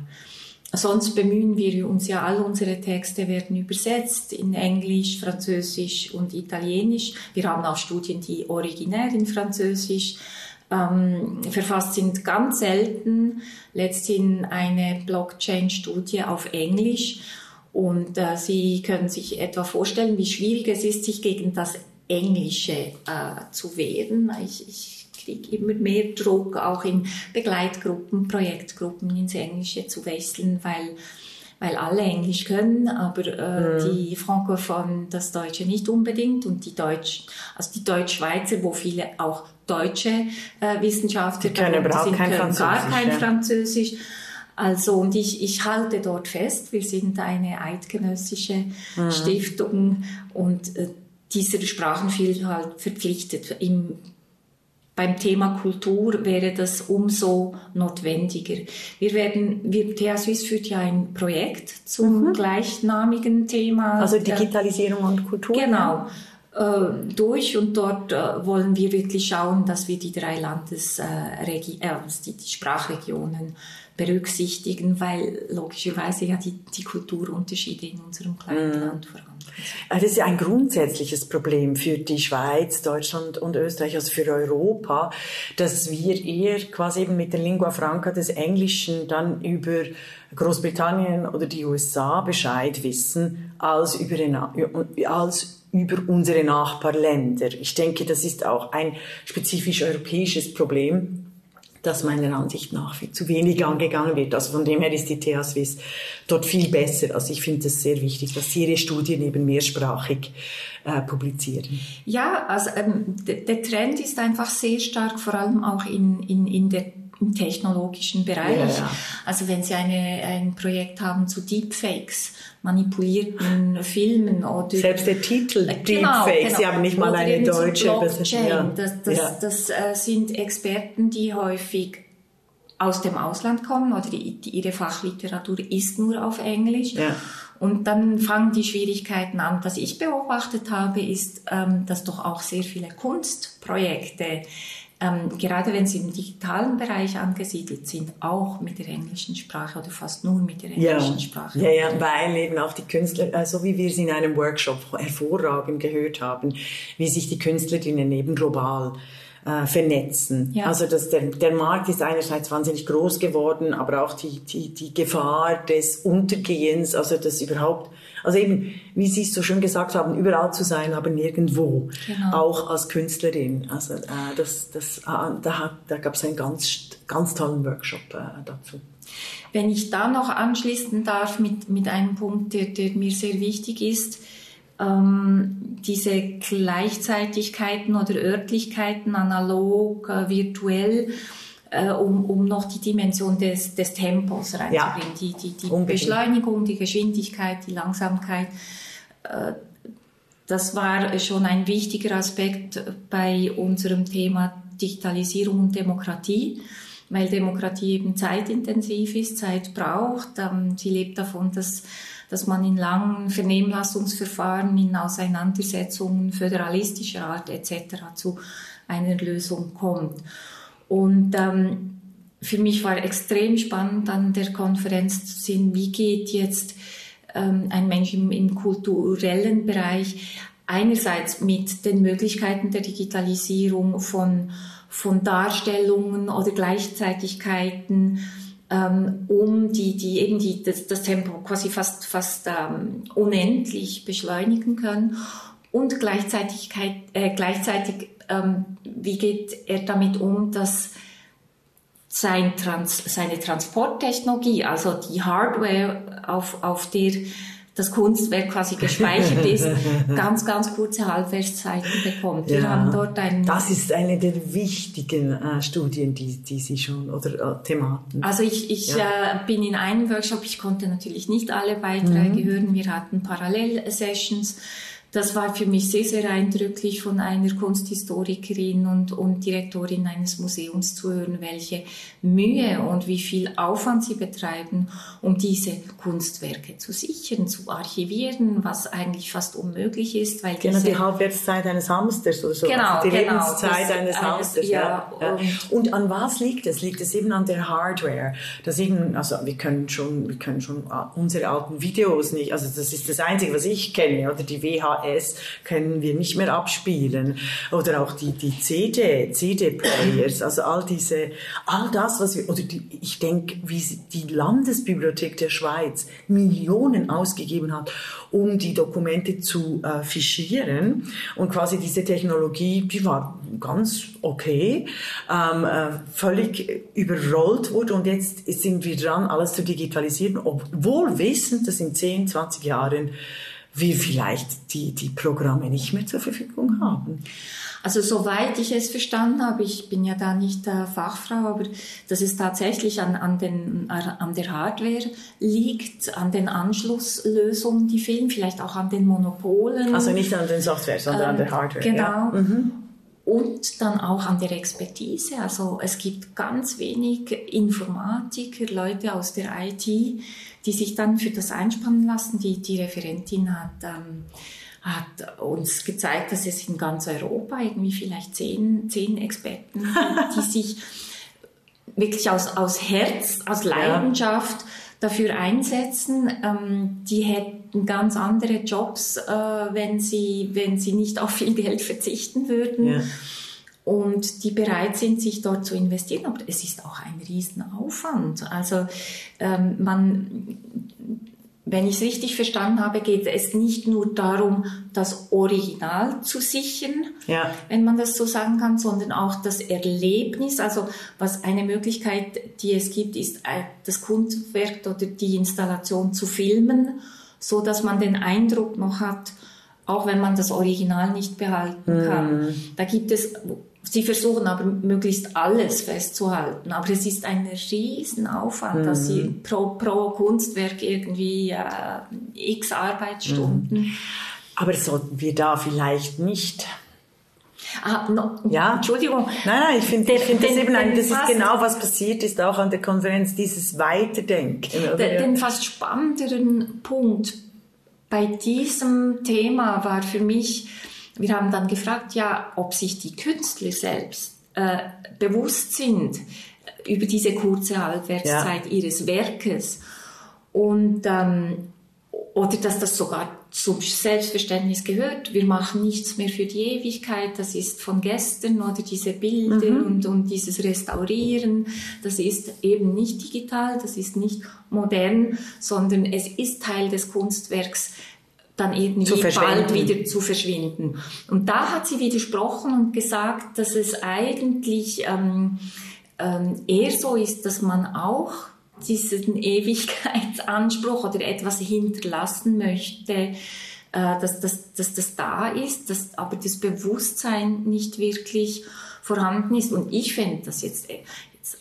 B: sonst bemühen wir uns ja, all unsere Texte werden übersetzt in Englisch, Französisch und Italienisch. Wir haben auch Studien, die originär in Französisch ähm, verfasst sind, ganz selten. Letzthin eine Blockchain-Studie auf Englisch. Und äh, Sie können sich etwa vorstellen, wie schwierig es ist, sich gegen das Englische äh, zu wehren. Ich, ich kriege immer mehr Druck, auch in Begleitgruppen, Projektgruppen ins Englische zu wechseln, weil weil alle Englisch können, aber äh, mhm. die Frankophonen das Deutsche nicht unbedingt und die Deutsch, also die Deutschschweizer, wo viele auch deutsche äh, Wissenschaftler
A: die können, sind, kein können
B: gar kein ja. Französisch. Also, und ich, ich halte dort fest, wir sind eine eidgenössische mhm. Stiftung und äh, dieser Sprachenvielfalt verpflichtet. Im, beim Thema Kultur wäre das umso notwendiger. Wir werden, wir, TH Suisse führt ja ein Projekt zum mhm. gleichnamigen Thema.
A: Also Digitalisierung und Kultur.
B: Genau. Äh, durch und dort äh, wollen wir wirklich schauen, dass wir die drei Landes, äh, äh, die, die Sprachregionen berücksichtigen, weil logischerweise ja die, die Kulturunterschiede in unserem kleinen mm. Land vorhanden
A: sind. Das ist ja ein grundsätzliches Problem für die Schweiz, Deutschland und Österreich, also für Europa, dass wir eher quasi eben mit der Lingua Franca des Englischen dann über Großbritannien oder die USA Bescheid wissen, als über, als über unsere Nachbarländer. Ich denke, das ist auch ein spezifisch europäisches Problem das meiner Ansicht nach viel zu wenig angegangen wird. Also von dem her ist die TH Swiss dort viel besser. Also ich finde es sehr wichtig, dass sie ihre Studien eben mehrsprachig äh, publizieren.
B: Ja, also ähm, der Trend ist einfach sehr stark, vor allem auch in, in, in der im technologischen Bereich. Ja, ja. Also wenn Sie eine, ein Projekt haben zu Deepfakes, manipulierten Filmen oder
A: selbst der Titel äh, genau, Deepfakes, genau. Sie haben nicht mal oder eine deutsche
B: Blockchain. Ja. Das, das, ja. das äh, sind Experten, die häufig aus dem Ausland kommen oder die, die, ihre Fachliteratur ist nur auf Englisch. Ja. Und dann fangen die Schwierigkeiten an. Was ich beobachtet habe, ist, ähm, dass doch auch sehr viele Kunstprojekte ähm, gerade wenn sie im digitalen Bereich angesiedelt sind, auch mit der englischen Sprache oder fast nur mit der englischen
A: ja.
B: Sprache.
A: Ja, ja, weil eben auch die Künstler, äh, so wie wir es in einem Workshop hervorragend gehört haben, wie sich die Künstlerinnen eben global äh, vernetzen. Ja. Also dass der, der Markt ist einerseits wahnsinnig groß geworden, aber auch die, die, die Gefahr des Untergehens, also das überhaupt also eben, wie Sie es so schön gesagt haben, überall zu sein, aber nirgendwo. Genau. Auch als Künstlerin. Also äh, das, das, äh, da, da gab es einen ganz, ganz tollen Workshop äh, dazu.
B: Wenn ich da noch anschließen darf mit, mit einem Punkt, der, der mir sehr wichtig ist, ähm, diese Gleichzeitigkeiten oder Örtlichkeiten, analog, äh, virtuell, äh, um, um noch die Dimension des, des Tempos reinzubringen. Ja, die die, die Beschleunigung, die Geschwindigkeit, die Langsamkeit. Äh, das war schon ein wichtiger Aspekt bei unserem Thema Digitalisierung und Demokratie, weil Demokratie eben zeitintensiv ist, Zeit braucht. Ähm, sie lebt davon, dass dass man in langen Vernehmlassungsverfahren, in Auseinandersetzungen föderalistischer Art etc. zu einer Lösung kommt. Und ähm, für mich war extrem spannend an der Konferenz zu sehen, wie geht jetzt ähm, ein Mensch im, im kulturellen Bereich einerseits mit den Möglichkeiten der Digitalisierung von, von Darstellungen oder Gleichzeitigkeiten ähm, um die, die eben die, das, das Tempo quasi fast, fast ähm, unendlich beschleunigen können und gleichzeitig, äh, gleichzeitig ähm, wie geht er damit um, dass sein Trans seine Transporttechnologie, also die Hardware, auf, auf der das Kunstwerk quasi gespeichert ist, ganz, ganz kurze Halbwertszeiten bekommt.
A: Wir ja, haben dort einen. Das ist eine der wichtigen äh, Studien, die, die Sie schon oder äh, Thematen.
B: Also ich, ich ja. äh, bin in einem Workshop, ich konnte natürlich nicht alle Beiträge mhm. hören. Wir hatten Parallel-Sessions das war für mich sehr, sehr eindrücklich von einer Kunsthistorikerin und, und Direktorin eines Museums zu hören, welche Mühe und wie viel Aufwand sie betreiben, um diese Kunstwerke zu sichern, zu archivieren, was eigentlich fast unmöglich ist, weil
A: genau die Halbwertszeit eines Hamsters oder so.
B: Genau,
A: also die
B: genau,
A: Lebenszeit eines Hamsters. Ja, ja. Und, und, an was liegt es? Liegt es eben an der Hardware? Dass eben, also wir können schon, wir können schon unsere alten Videos nicht, also das ist das Einzige, was ich kenne, oder die VHS können wir nicht mehr abspielen. Oder auch die, die CD, CD-Players, also all diese, all das, was wir, oder die, ich denke, wie die Landesbibliothek der Schweiz Millionen ausgegeben hat, um die Dokumente zu äh, fischieren. Und quasi diese Technologie, die war ganz okay, ähm, äh, völlig überrollt wurde. Und jetzt sind wir dran, alles zu digitalisieren, obwohl wissend, dass in 10, 20 Jahren wir vielleicht die, die Programme nicht mehr zur Verfügung haben.
B: Also soweit ich es verstanden habe, ich bin ja da nicht äh, Fachfrau, aber dass es tatsächlich an, an, den, an der Hardware liegt, an den Anschlusslösungen, die fehlen, vielleicht auch an den Monopolen.
A: Also nicht an den Software, sondern ähm, an der Hardware.
B: Genau. Ja. Mhm. Und dann auch an der Expertise. Also es gibt ganz wenig Informatiker, Leute aus der IT, die sich dann für das einspannen lassen. Die, die Referentin hat ähm, hat uns gezeigt, dass es in ganz Europa irgendwie vielleicht zehn, zehn Experten gibt, die sich wirklich aus, aus Herz, aus Leidenschaft ja. dafür einsetzen. Ähm, die hätten ganz andere Jobs, äh, wenn, sie, wenn sie nicht auf viel Geld verzichten würden. Ja. Und die bereit sind, sich dort zu investieren. Aber es ist auch ein Riesenaufwand. Also ähm, man wenn ich es richtig verstanden habe, geht es nicht nur darum, das Original zu sichern, ja. wenn man das so sagen kann, sondern auch das Erlebnis. Also was eine Möglichkeit, die es gibt, ist äh, das Kunstwerk oder die Installation zu filmen, so dass man den Eindruck noch hat, auch wenn man das Original nicht behalten kann. Mhm. Da gibt es Sie versuchen aber möglichst alles festzuhalten, aber es ist ein Riesenaufwand, mhm. dass sie mhm. pro, pro Kunstwerk irgendwie äh, x Arbeitsstunden. Mhm.
A: Aber sollten wir da vielleicht nicht
B: Ah, no, ja. Entschuldigung.
A: Nein, nein, ich finde, ich finde das eben ein, das ist genau was passiert ist auch an der Konferenz, dieses Weiterdenken.
B: Den, den fast spannenderen Punkt bei diesem Thema war für mich, wir haben dann gefragt, ja, ob sich die Künstler selbst äh, bewusst sind über diese kurze Halbwertszeit ja. ihres Werkes und ähm, oder dass das sogar zum Selbstverständnis gehört. Wir machen nichts mehr für die Ewigkeit, das ist von gestern oder diese Bilder mhm. und, und dieses Restaurieren, das ist eben nicht digital, das ist nicht modern, sondern es ist Teil des Kunstwerks dann irgendwie bald wieder zu verschwinden. Und da hat sie widersprochen und gesagt, dass es eigentlich ähm, ähm, eher so ist, dass man auch diesen Ewigkeitsanspruch oder etwas hinterlassen möchte, äh, dass, dass, dass das da ist, dass aber das Bewusstsein nicht wirklich vorhanden ist. Und ich fände das jetzt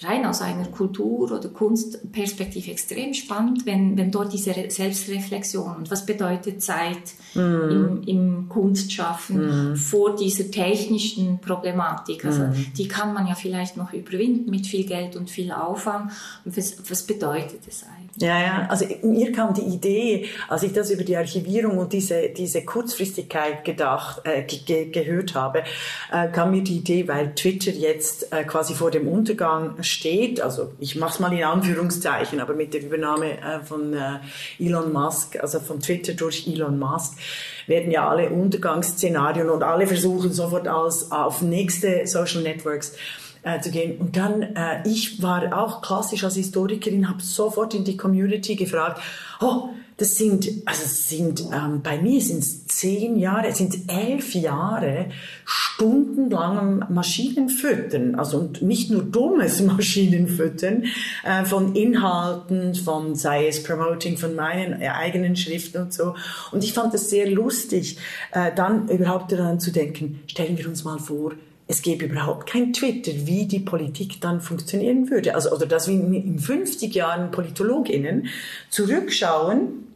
B: rein aus einer Kultur- oder Kunstperspektive extrem spannend, wenn, wenn dort diese Selbstreflexion und was bedeutet Zeit mm. im, im Kunstschaffen mm. vor dieser technischen Problematik. Also mm. die kann man ja vielleicht noch überwinden mit viel Geld und viel Aufwand. Und was, was bedeutet es eigentlich?
A: Ja, ja, also mir kam die Idee, als ich das über die Archivierung und diese, diese Kurzfristigkeit gedacht, äh, ge gehört habe, äh, kam mir die Idee, weil Twitter jetzt äh, quasi vor dem Untergang steht, also ich mache es mal in Anführungszeichen, aber mit der Übernahme äh, von äh, Elon Musk, also von Twitter durch Elon Musk, werden ja alle Untergangsszenarien und alle versuchen sofort als auf nächste Social Networks äh, zu gehen. Und dann, äh, ich war auch klassisch als Historikerin, habe sofort in die Community gefragt, oh, das sind, also sind, ähm, bei mir sind es zehn Jahre, sind elf Jahre stundenlangem Maschinenfüttern, also und nicht nur dummes Maschinenfüttern äh, von Inhalten, von sei es Promoting von meinen äh, eigenen Schriften und so. Und ich fand es sehr lustig, äh, dann überhaupt daran zu denken, stellen wir uns mal vor, es gäbe überhaupt kein Twitter, wie die Politik dann funktionieren würde. Also, oder dass wir in 50 Jahren PolitologInnen zurückschauen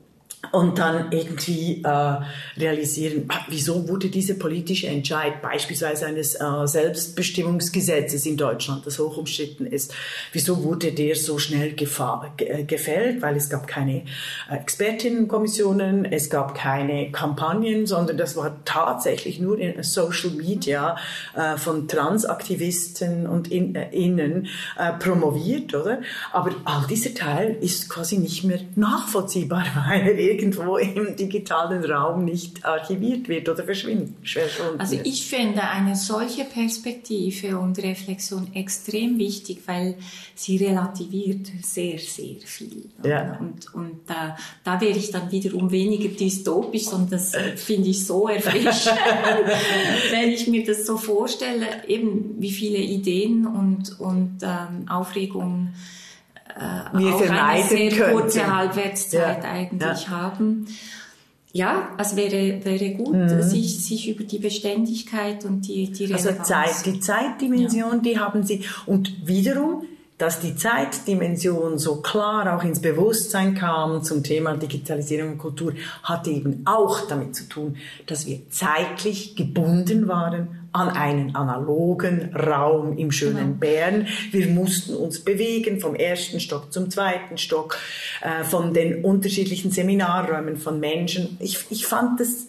A: und dann irgendwie äh, realisieren, ah, wieso wurde dieser politische Entscheid beispielsweise eines äh, Selbstbestimmungsgesetzes in Deutschland, das hoch umstritten ist, wieso wurde der so schnell äh, gefällt, weil es gab keine äh, Expertinnenkommissionen, es gab keine Kampagnen, sondern das war tatsächlich nur in Social Media äh, von Transaktivisten und in, äh, Innen äh, promoviert, oder? Aber all dieser Teil ist quasi nicht mehr nachvollziehbar, weil irgendwo im digitalen Raum nicht archiviert wird oder verschwindet.
B: Also ich finde eine solche Perspektive und Reflexion extrem wichtig, weil sie relativiert sehr, sehr viel. Ja. Und, und da, da wäre ich dann wiederum weniger dystopisch, sondern das finde ich so erfrischend, wenn ich mir das so vorstelle, eben wie viele Ideen und, und ähm, Aufregungen äh, wir auch eine sehr könnten. kurze Halbwertszeit ja. eigentlich ja. haben. Ja, es wäre, wäre gut, mhm. sich, sich über die Beständigkeit und die, die
A: also Relevanz. Also Zeit, die Zeitdimension, ja. die haben sie. Und wiederum, dass die Zeitdimension so klar auch ins Bewusstsein kam zum Thema Digitalisierung und Kultur, hatte eben auch damit zu tun, dass wir zeitlich gebunden waren an einen analogen Raum im schönen genau. Bern. Wir mussten uns bewegen vom ersten Stock zum zweiten Stock, äh, von den unterschiedlichen Seminarräumen von Menschen. Ich, ich fand das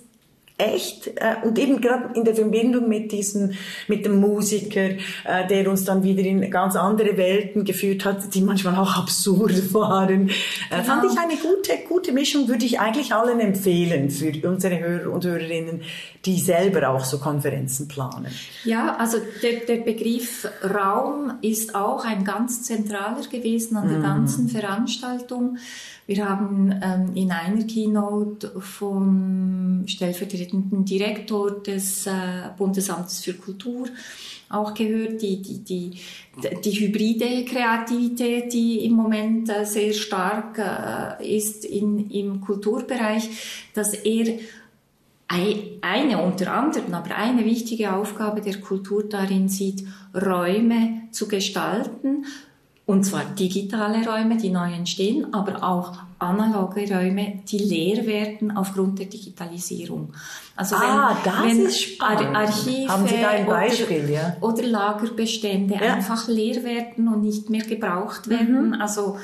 A: echt äh, und eben gerade in der Verbindung mit diesem mit dem Musiker, äh, der uns dann wieder in ganz andere Welten geführt hat, die manchmal auch absurd waren, äh, fand ich eine gute gute Mischung, würde ich eigentlich allen empfehlen für unsere Hörer und Hörerinnen, die selber auch so Konferenzen planen.
B: Ja, also der, der Begriff Raum ist auch ein ganz zentraler gewesen an der mhm. ganzen Veranstaltung. Wir haben ähm, in einer Keynote vom stellvertretenden Direktor des äh, Bundesamtes für Kultur auch gehört, die, die, die, die hybride Kreativität, die im Moment äh, sehr stark äh, ist in, im Kulturbereich, dass er eine unter anderem, aber eine wichtige Aufgabe der Kultur darin sieht, Räume zu gestalten, und zwar digitale Räume, die neu entstehen, aber auch analoge Räume, die leer werden aufgrund der Digitalisierung.
A: Also ah, wenn, das wenn ist spannend.
B: Archive
A: Haben Sie da ein Beispiel,
B: oder,
A: ja?
B: oder Lagerbestände ja. einfach leer werden und nicht mehr gebraucht werden. Mhm. Also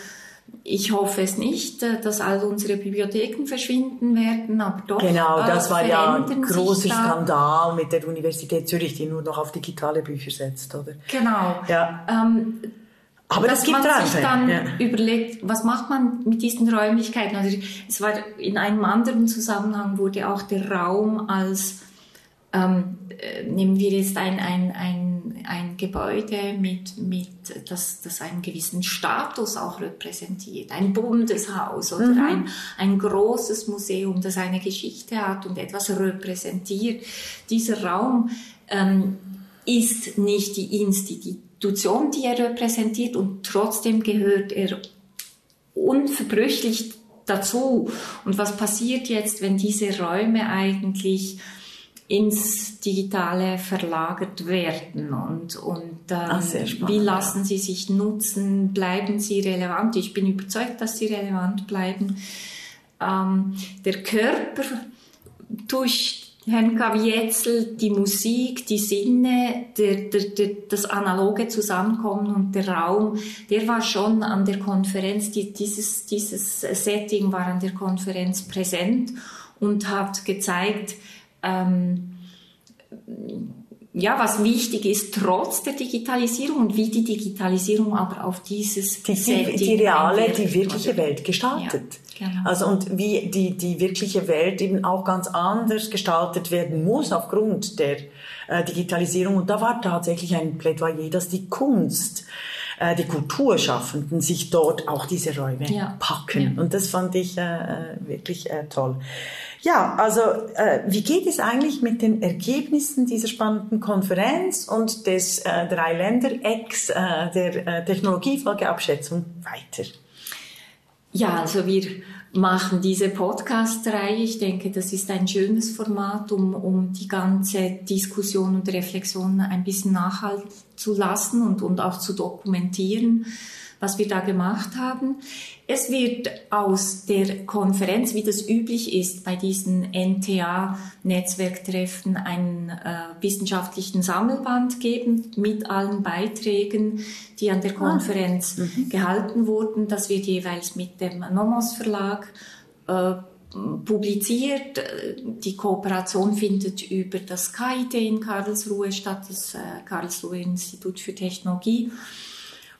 B: ich hoffe es nicht, äh, dass all unsere Bibliotheken verschwinden werden, aber doch.
A: Genau, das war ja ein großer Skandal mit der Universität Zürich, die nur noch auf digitale Bücher setzt, oder?
B: Genau. Ja. Ähm, aber dass das gibt man sich dann ja. überlegt, was macht man mit diesen Räumlichkeiten? Also es war in einem anderen Zusammenhang wurde auch der Raum als ähm, äh, nehmen wir jetzt ein, ein, ein, ein Gebäude mit, mit das, das einen gewissen Status auch repräsentiert, ein Bundeshaus oder mhm. ein, ein großes Museum, das eine Geschichte hat und etwas repräsentiert. Dieser Raum ähm, ist nicht die Institution Institution, die er repräsentiert und trotzdem gehört er unverbrüchlich dazu. Und was passiert jetzt, wenn diese Räume eigentlich ins Digitale verlagert werden und, und ähm, Ach, wie lassen sie sich nutzen, bleiben sie relevant? Ich bin überzeugt, dass sie relevant bleiben. Ähm, der Körper durch Herrn Kavietzel, die Musik, die Sinne, der, der, der, das analoge Zusammenkommen und der Raum, der war schon an der Konferenz, die, dieses, dieses Setting war an der Konferenz präsent und hat gezeigt, ähm, ja, was wichtig ist, trotz der Digitalisierung und wie die Digitalisierung aber auf dieses
A: die, die, die reale, die wirkliche Welt gestaltet. Ja, genau. Also und wie die, die wirkliche Welt eben auch ganz anders gestaltet werden muss aufgrund der äh, Digitalisierung. Und da war tatsächlich ein Plädoyer, dass die Kunst äh, die Kulturschaffenden sich dort auch diese Räume ja. packen. Ja. Und das fand ich äh, wirklich äh, toll. Ja, also äh, wie geht es eigentlich mit den Ergebnissen dieser spannenden Konferenz und des äh, Drei-Länder-Ex äh, der äh, Technologiefolgeabschätzung weiter?
B: Ja, also wir machen diese Podcast-Reihe. Ich denke, das ist ein schönes Format, um, um die ganze Diskussion und Reflexion ein bisschen nachhalten zu lassen und, und auch zu dokumentieren, was wir da gemacht haben. Es wird aus der Konferenz, wie das üblich ist bei diesen NTA-Netzwerktreffen, einen äh, wissenschaftlichen Sammelband geben mit allen Beiträgen, die an der ah. Konferenz ah. gehalten wurden. Das wird jeweils mit dem Nomos Verlag äh, publiziert. Die Kooperation findet über das KIT in Karlsruhe statt, das äh, Karlsruhe Institut für Technologie.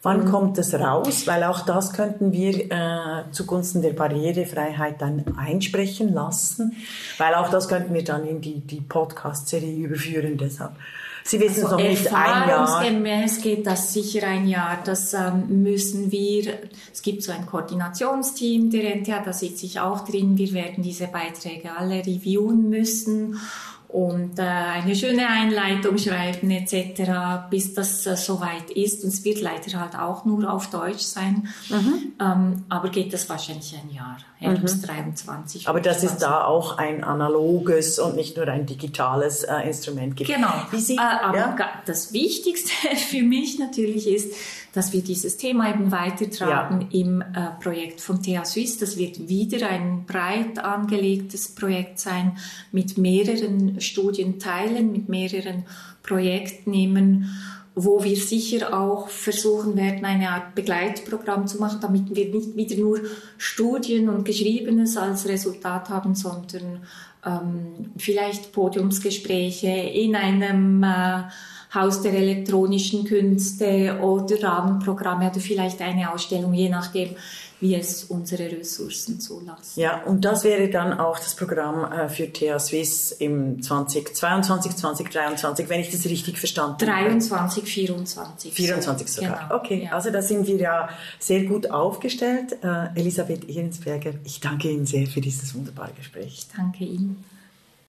A: Wann kommt es raus? Weil auch das könnten wir äh, zugunsten der Barrierefreiheit dann einsprechen lassen. Weil auch das könnten wir dann in die, die Podcast-Serie überführen. Deshalb. Sie wissen also es noch nicht ein Jahr.
B: Gemäß geht das sicher ein Jahr. Das ähm, müssen wir. Es gibt so ein Koordinationsteam der NTA, da sitze ich auch drin. Wir werden diese Beiträge alle reviewen müssen und äh, eine schöne Einleitung schreiben etc., bis das äh, soweit ist. Und es wird leider halt auch nur auf Deutsch sein. Mhm. Ähm, aber geht das wahrscheinlich ein Jahr, Herbst mhm. 23.
A: Aber das ist da auch ein analoges und nicht nur ein digitales äh, Instrument
B: gibt. Genau. Sie, äh, aber ja? das Wichtigste für mich natürlich ist, dass wir dieses Thema eben weitertragen ja. im äh, Projekt von TH Suisse. Das wird wieder ein breit angelegtes Projekt sein mit mehreren Studienteilen, mit mehreren Projektnehmen wo wir sicher auch versuchen werden, eine Art Begleitprogramm zu machen, damit wir nicht wieder nur Studien und Geschriebenes als Resultat haben, sondern ähm, vielleicht Podiumsgespräche in einem äh, Haus der elektronischen Künste oder Rahmenprogramme oder vielleicht eine Ausstellung, je nachdem, wie es unsere Ressourcen zulassen.
A: Ja, und das wäre dann auch das Programm äh, für TH Swiss im 2022, 2023, wenn ich das richtig verstanden
B: habe. 23, 24.
A: 24 sogar. Genau, okay, ja. also da sind wir ja sehr gut aufgestellt. Äh, Elisabeth Ehrensberger, ich danke Ihnen sehr für dieses wunderbare Gespräch.
B: Ich danke Ihnen.